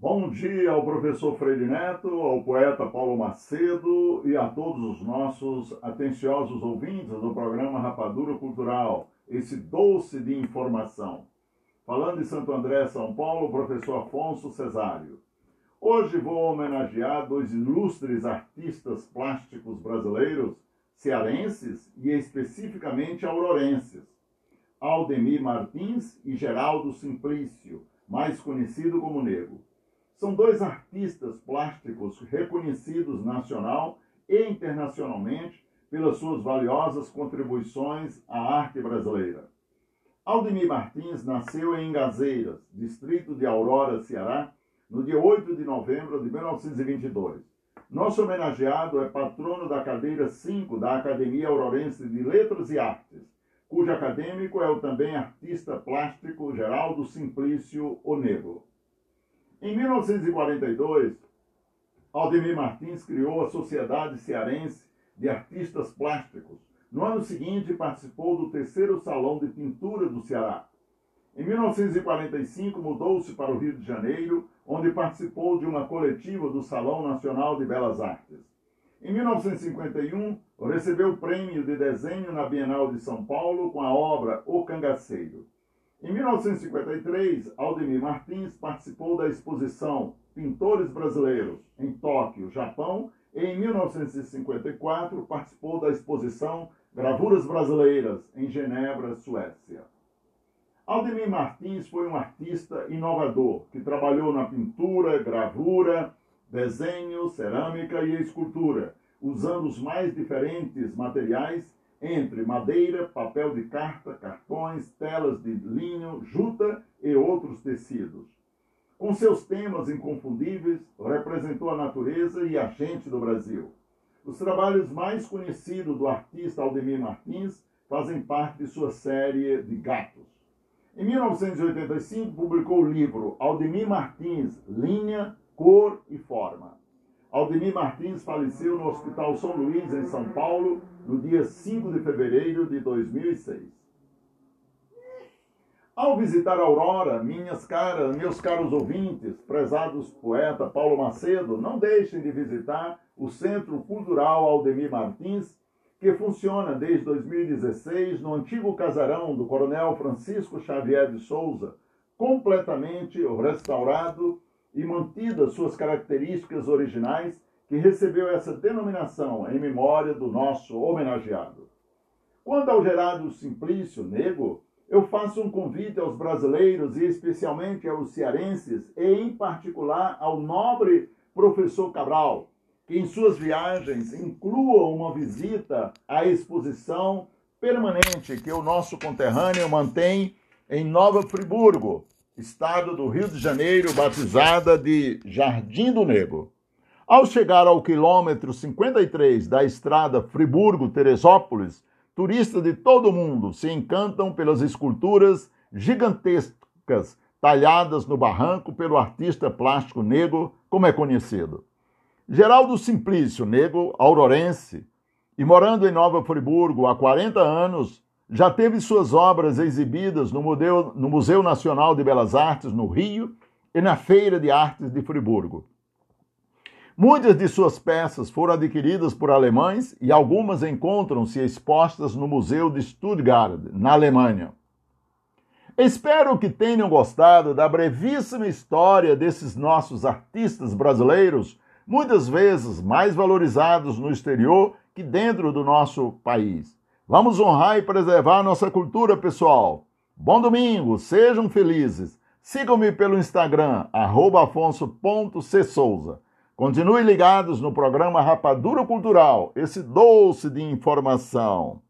Bom dia ao professor Freire Neto, ao poeta Paulo Macedo e a todos os nossos atenciosos ouvintes do programa Rapadura Cultural, esse doce de informação. Falando de Santo André, São Paulo, professor Afonso Cesário. Hoje vou homenagear dois ilustres artistas plásticos brasileiros, cearenses e especificamente aurorenses, Aldemir Martins e Geraldo Simplício, mais conhecido como Nego. São dois artistas plásticos reconhecidos nacional e internacionalmente pelas suas valiosas contribuições à arte brasileira. Aldemir Martins nasceu em Gazeiras, distrito de Aurora, Ceará, no dia 8 de novembro de 1922. Nosso homenageado é patrono da cadeira 5 da Academia Aurorense de Letras e Artes, cujo acadêmico é o também artista plástico Geraldo Simplício Onego. Em 1942, Aldemir Martins criou a Sociedade Cearense de Artistas Plásticos. No ano seguinte, participou do terceiro Salão de Pintura do Ceará. Em 1945, mudou-se para o Rio de Janeiro, onde participou de uma coletiva do Salão Nacional de Belas Artes. Em 1951, recebeu o prêmio de desenho na Bienal de São Paulo com a obra O Cangaceiro. Em 1953, Aldemir Martins participou da exposição Pintores Brasileiros em Tóquio, Japão, e em 1954 participou da exposição Gravuras Brasileiras em Genebra, Suécia. Aldemir Martins foi um artista inovador que trabalhou na pintura, gravura, desenho, cerâmica e escultura, usando os mais diferentes materiais entre madeira, papel de carta, telas de linho, juta e outros tecidos. Com seus temas inconfundíveis, representou a natureza e a gente do Brasil. Os trabalhos mais conhecidos do artista Aldemir Martins fazem parte de sua série de gatos. Em 1985, publicou o livro Aldemir Martins, Linha, Cor e Forma. Aldemir Martins faleceu no Hospital São Luís, em São Paulo, no dia 5 de fevereiro de 2006. Ao visitar Aurora, minhas caras, meus caros ouvintes, prezados poeta Paulo Macedo, não deixem de visitar o Centro Cultural Aldemir Martins, que funciona desde 2016 no antigo casarão do Coronel Francisco Xavier de Souza, completamente restaurado e mantidas suas características originais, que recebeu essa denominação em memória do nosso homenageado. Quanto ao Gerardo Simplício Nego, eu faço um convite aos brasileiros e especialmente aos cearenses e em particular ao nobre professor Cabral, que em suas viagens inclua uma visita à exposição permanente que o nosso conterrâneo mantém em Nova Friburgo, estado do Rio de Janeiro, batizada de Jardim do Negro. Ao chegar ao quilômetro 53 da estrada Friburgo-Teresópolis, turistas de todo o mundo se encantam pelas esculturas gigantescas talhadas no barranco pelo artista plástico negro, como é conhecido. Geraldo Simplício, negro aurorense, e morando em Nova Friburgo há 40 anos, já teve suas obras exibidas no Museu, no Museu Nacional de Belas Artes, no Rio, e na Feira de Artes de Friburgo. Muitas de suas peças foram adquiridas por alemães e algumas encontram-se expostas no Museu de Stuttgart, na Alemanha. Espero que tenham gostado da brevíssima história desses nossos artistas brasileiros, muitas vezes mais valorizados no exterior que dentro do nosso país. Vamos honrar e preservar nossa cultura, pessoal. Bom domingo, sejam felizes. Sigam-me pelo Instagram, afonso.csouza. Continue ligados no programa Rapadura Cultural, esse doce de informação.